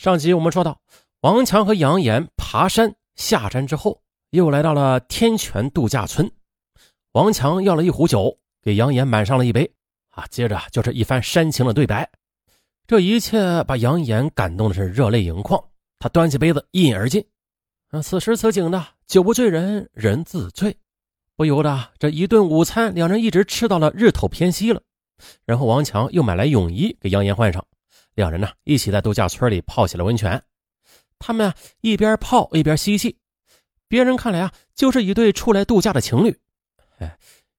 上集我们说到，王强和杨岩爬山下山之后，又来到了天泉度假村。王强要了一壶酒，给杨岩满上了一杯。啊，接着就是一番煽情的对白。这一切把杨岩感动的是热泪盈眶。他端起杯子一饮而尽。啊，此时此景的酒不醉人人自醉，不由得这一顿午餐，两人一直吃到了日头偏西了。然后王强又买来泳衣给杨岩换上。两人呢一起在度假村里泡起了温泉，他们啊一边泡一边嬉戏，别人看来啊就是一对出来度假的情侣。哎，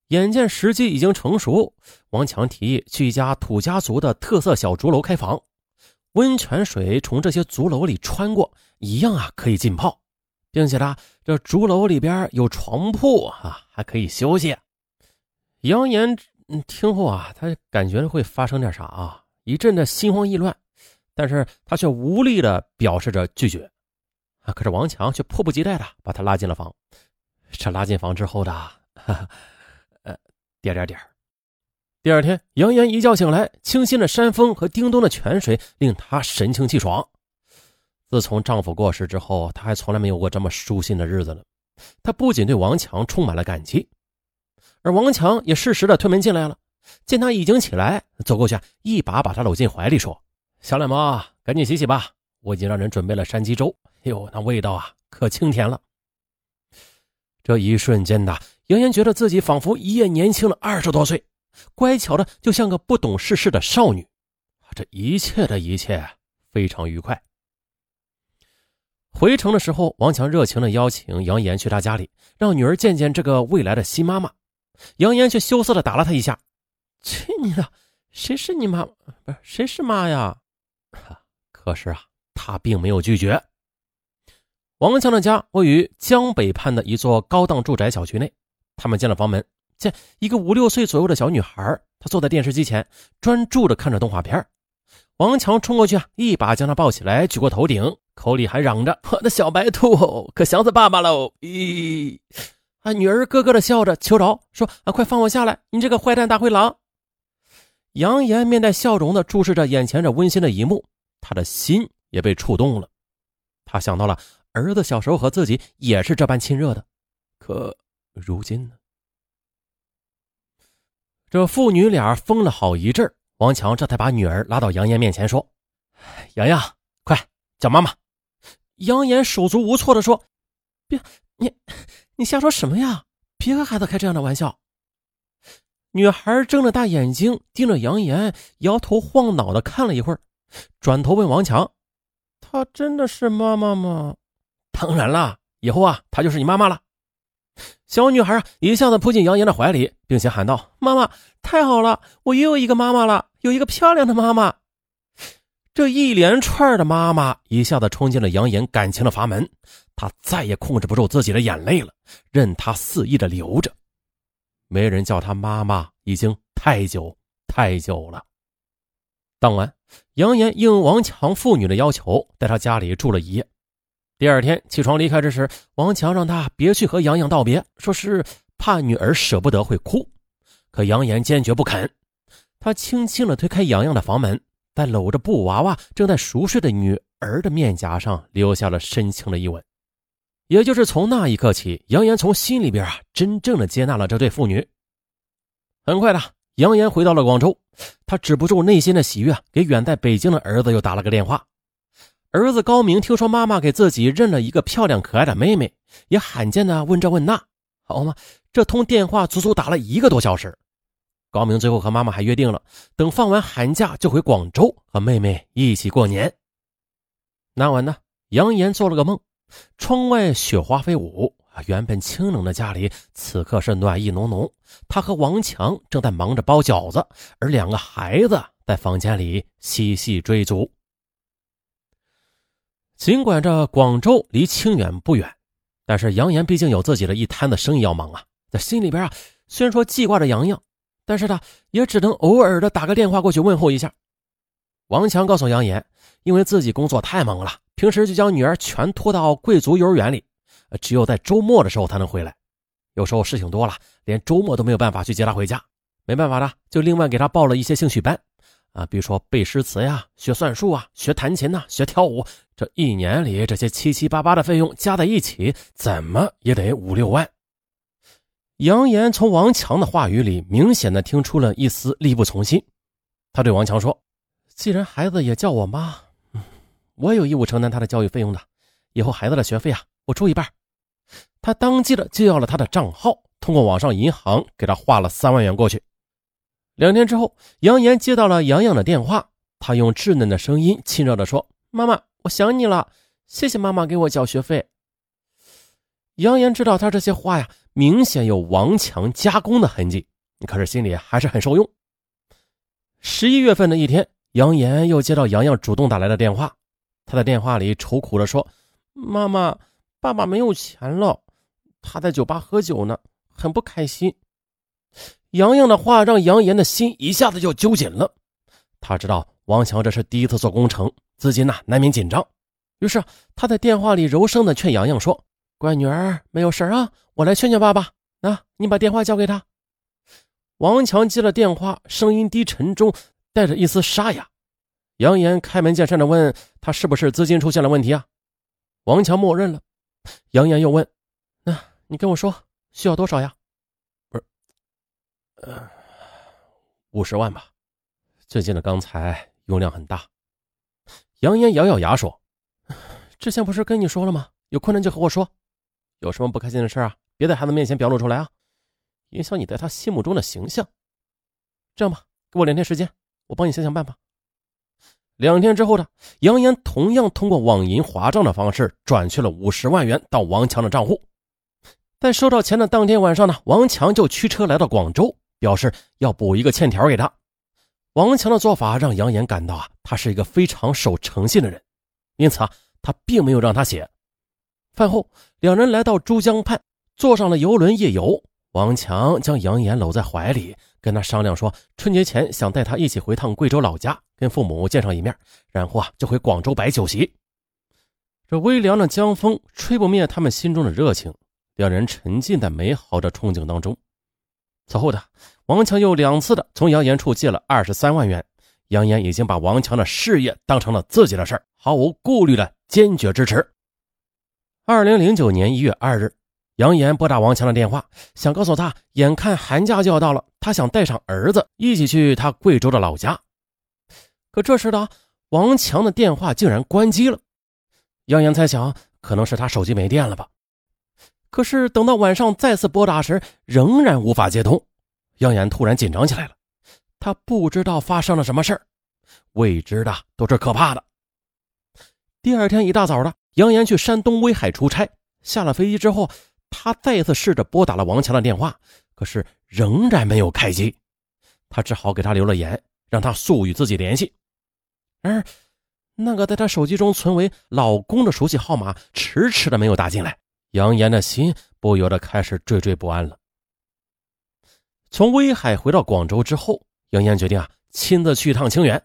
眼见时机已经成熟，王强提议去一家土家族的特色小竹楼开房，温泉水从这些竹楼里穿过，一样啊可以浸泡，并且呢这竹楼里边有床铺啊，还可以休息。杨言听后啊，他感觉会发生点啥啊？一阵的心慌意乱，但是他却无力的表示着拒绝啊！可是王强却迫不及待的把他拉进了房。这拉进房之后的，呃，点点点第二天，杨岩一觉醒来，清新的山风和叮咚的泉水令她神清气爽。自从丈夫过世之后，她还从来没有过这么舒心的日子了。她不仅对王强充满了感激，而王强也适时的推门进来了。见他已经起来，走过去，一把把他搂进怀里，说：“小懒猫，赶紧洗洗吧，我已经让人准备了山鸡粥。哎呦，那味道啊，可清甜了。”这一瞬间的杨岩觉得自己仿佛一夜年轻了二十多岁，乖巧的就像个不懂世事的少女。这一切的一切非常愉快。回城的时候，王强热情的邀请杨岩去他家里，让女儿见见这个未来的新妈妈。杨岩却羞涩的打了他一下。去你的！谁是你妈？不是谁是妈呀？可是啊，他并没有拒绝。王强的家位于江北畔的一座高档住宅小区内。他们进了房门，见一个五六岁左右的小女孩，她坐在电视机前，专注的看着动画片。王强冲过去啊，一把将她抱起来，举过头顶，口里还嚷着：“我的小白兔，可想死爸爸喽！”咦，啊，女儿咯咯的笑着，求饶说：“啊，快放我下来！你这个坏蛋大灰狼！”杨岩面带笑容的注视着眼前这温馨的一幕，他的心也被触动了。他想到了儿子小时候和自己也是这般亲热的，可如今呢？这父女俩疯了好一阵王强这才把女儿拉到杨岩面前说：“洋洋，快叫妈妈。”杨岩手足无措的说：“别，你你瞎说什么呀？别和孩子开这样的玩笑。”女孩睁着大眼睛盯着杨岩，摇头晃脑的看了一会儿，转头问王强：“她真的是妈妈吗？”“当然了，以后啊，她就是你妈妈了。”小女孩啊，一下子扑进杨岩的怀里，并且喊道：“妈妈，太好了，我又有一个妈妈了，有一个漂亮的妈妈。”这一连串的妈妈一下子冲进了杨岩感情的阀门，他再也控制不住自己的眼泪了，任他肆意的流着。没人叫他妈妈，已经太久太久了。当晚，杨岩应王强父女的要求，在他家里住了一夜。第二天起床离开之时，王强让他别去和杨洋道别，说是怕女儿舍不得会哭。可杨岩坚决不肯。他轻轻地推开杨洋的房门，在搂着布娃娃正在熟睡的女儿的面颊上留下了深情的一吻。也就是从那一刻起，杨岩从心里边啊，真正的接纳了这对父女。很快的，杨岩回到了广州，他止不住内心的喜悦，给远在北京的儿子又打了个电话。儿子高明听说妈妈给自己认了一个漂亮可爱的妹妹，也罕见的问这问那，好吗？这通电话足足打了一个多小时。高明最后和妈妈还约定了，等放完寒假就回广州和妹妹一起过年。那晚呢，杨岩做了个梦。窗外雪花飞舞，原本清冷的家里此刻是暖意浓浓。他和王强正在忙着包饺子，而两个孩子在房间里嬉戏追逐。尽管这广州离清远不远，但是杨岩毕竟有自己的一摊子生意要忙啊。在心里边啊，虽然说记挂着洋洋，但是他也只能偶尔的打个电话过去问候一下。王强告诉杨岩，因为自己工作太忙了。平时就将女儿全托到贵族幼儿园里，只有在周末的时候才能回来。有时候事情多了，连周末都没有办法去接她回家。没办法的，就另外给她报了一些兴趣班，啊，比如说背诗词呀、学算术啊、学弹琴呐、学跳舞，这一年里这些七七八八的费用加在一起，怎么也得五六万。杨岩从王强的话语里明显的听出了一丝力不从心，他对王强说：“既然孩子也叫我妈，我有义务承担他的教育费用的。以后孩子的学费啊，我出一半。”他当即的就要了他的账号，通过网上银行给他划了三万元过去。两天之后，杨岩接到了洋洋的电话，他用稚嫩的声音亲热的说：“妈妈，我想你了，谢谢妈妈给我交学费。”杨岩知道他这些话呀。明显有王强加工的痕迹，可是心里还是很受用。十一月份的一天，杨岩又接到洋洋主动打来的电话，他在电话里愁苦地说：“妈妈，爸爸没有钱了，他在酒吧喝酒呢，很不开心。”洋洋的话让杨岩的心一下子就揪紧了。他知道王强这是第一次做工程，资金呐难免紧张，于是他在电话里柔声的劝洋洋说。乖女儿，没有事啊，我来劝劝爸爸。啊，你把电话交给他。王强接了电话，声音低沉中带着一丝沙哑。扬言开门见山的问他是不是资金出现了问题啊？王强默认了。杨岩又问：“那你跟我说需要多少呀？”不是，呃，五十万吧。最近的钢材用量很大。杨岩咬咬牙说：“之前不是跟你说了吗？有困难就和我说。”有什么不开心的事啊？别在孩子面前表露出来啊，影响你在他心目中的形象。这样吧，给我两天时间，我帮你想想办法。两天之后呢，杨岩同样通过网银划账的方式转去了五十万元到王强的账户。在收到钱的当天晚上呢，王强就驱车来到广州，表示要补一个欠条给他。王强的做法让杨岩感到啊，他是一个非常守诚信的人，因此啊，他并没有让他写。饭后，两人来到珠江畔，坐上了游轮夜游。王强将杨岩搂在怀里，跟他商量说，春节前想带他一起回趟贵州老家，跟父母见上一面，然后啊就回广州摆酒席。这微凉的江风吹不灭他们心中的热情，两人沉浸在美好的憧憬当中。此后的王强又两次的从杨岩处借了二十三万元，杨岩已经把王强的事业当成了自己的事毫无顾虑的坚决支持。二零零九年一月二日，杨岩拨打王强的电话，想告诉他，眼看寒假就要到了，他想带上儿子一起去他贵州的老家。可这时的王强的电话竟然关机了。杨岩猜想，可能是他手机没电了吧。可是等到晚上再次拨打时，仍然无法接通。杨岩突然紧张起来了，他不知道发生了什么事未知的都是可怕的。第二天一大早的。杨岩去山东威海出差，下了飞机之后，他再一次试着拨打了王强的电话，可是仍然没有开机。他只好给他留了言，让他速与自己联系。而，那个在他手机中存为老公的熟悉号码迟迟的没有打进来，杨岩的心不由得开始惴惴不安了。从威海回到广州之后，杨岩决定啊，亲自去一趟清远。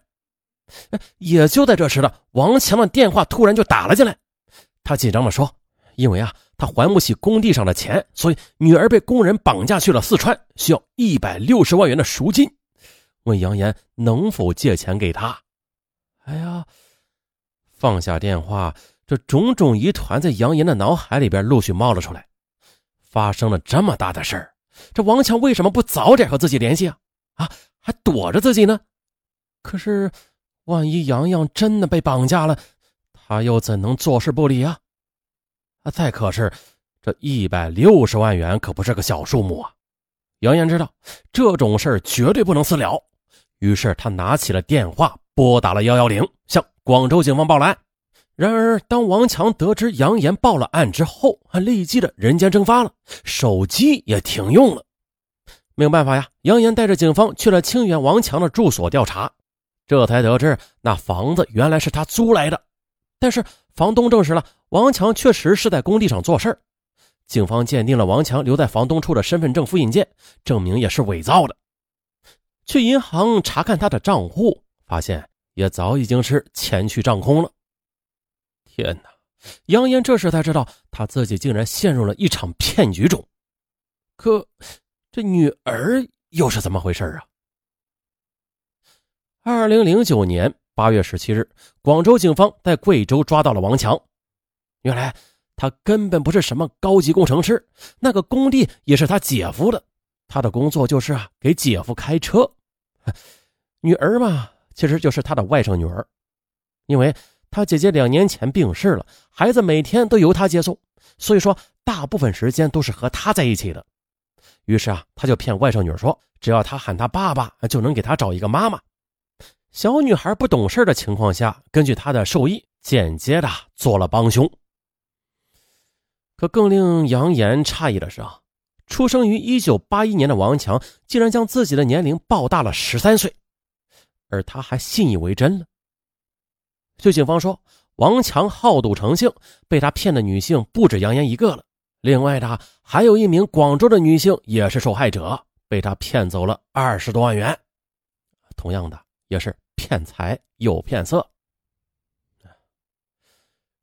也就在这时呢，王强的电话突然就打了进来。他紧张地说：“因为啊，他还不起工地上的钱，所以女儿被工人绑架去了四川，需要一百六十万元的赎金。问杨岩能否借钱给他。哎呀，放下电话，这种种疑团在杨岩的脑海里边陆续冒了出来。发生了这么大的事儿，这王强为什么不早点和自己联系啊？啊，还躲着自己呢？可是，万一杨洋真的被绑架了？”他又怎能坐视不理啊？啊！再可是，这一百六十万元可不是个小数目啊！杨岩知道这种事儿绝对不能私了，于是他拿起了电话，拨打了幺幺零，向广州警方报了案。然而，当王强得知杨岩报了案之后，他立即的人间蒸发了，手机也停用了。没有办法呀，杨岩带着警方去了清远王强的住所调查，这才得知那房子原来是他租来的。但是房东证实了，王强确实是在工地上做事儿。警方鉴定了王强留在房东处的身份证复印件，证明也是伪造的。去银行查看他的账户，发现也早已经是钱去账空了。天哪！杨岩这时才知道，他自己竟然陷入了一场骗局中。可这女儿又是怎么回事啊？二零零九年八月十七日，广州警方在贵州抓到了王强。原来他根本不是什么高级工程师，那个工地也是他姐夫的。他的工作就是啊，给姐夫开车。女儿嘛，其实就是他的外甥女儿，因为他姐姐两年前病逝了，孩子每天都由他接送，所以说大部分时间都是和他在一起的。于是啊，他就骗外甥女说，只要他喊他爸爸，就能给他找一个妈妈。小女孩不懂事的情况下，根据她的授意，间接的做了帮凶。可更令杨岩诧异的是啊，出生于一九八一年的王强，竟然将自己的年龄报大了十三岁，而他还信以为真了。据警方说，王强好赌成性，被他骗的女性不止杨岩一个了。另外的还有一名广州的女性也是受害者，被他骗走了二十多万元。同样的，也是骗财又骗色。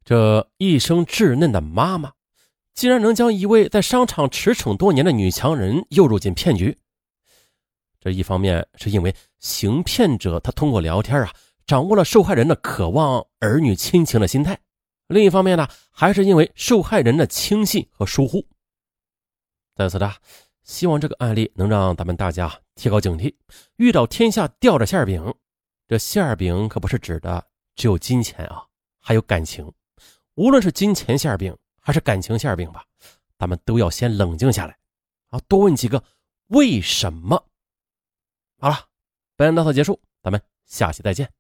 这一生稚嫩的妈妈，竟然能将一位在商场驰骋多年的女强人诱入进骗局。这一方面是因为行骗者他通过聊天啊，掌握了受害人的渴望儿女亲情的心态。另一方面呢，还是因为受害人的轻信和疏忽。在此呢，希望这个案例能让咱们大家提高警惕。遇到天下掉着馅饼，这馅饼可不是指的只有金钱啊，还有感情。无论是金钱馅饼还是感情馅饼吧，咱们都要先冷静下来啊，多问几个为什么。好了，本案到此结束，咱们下期再见。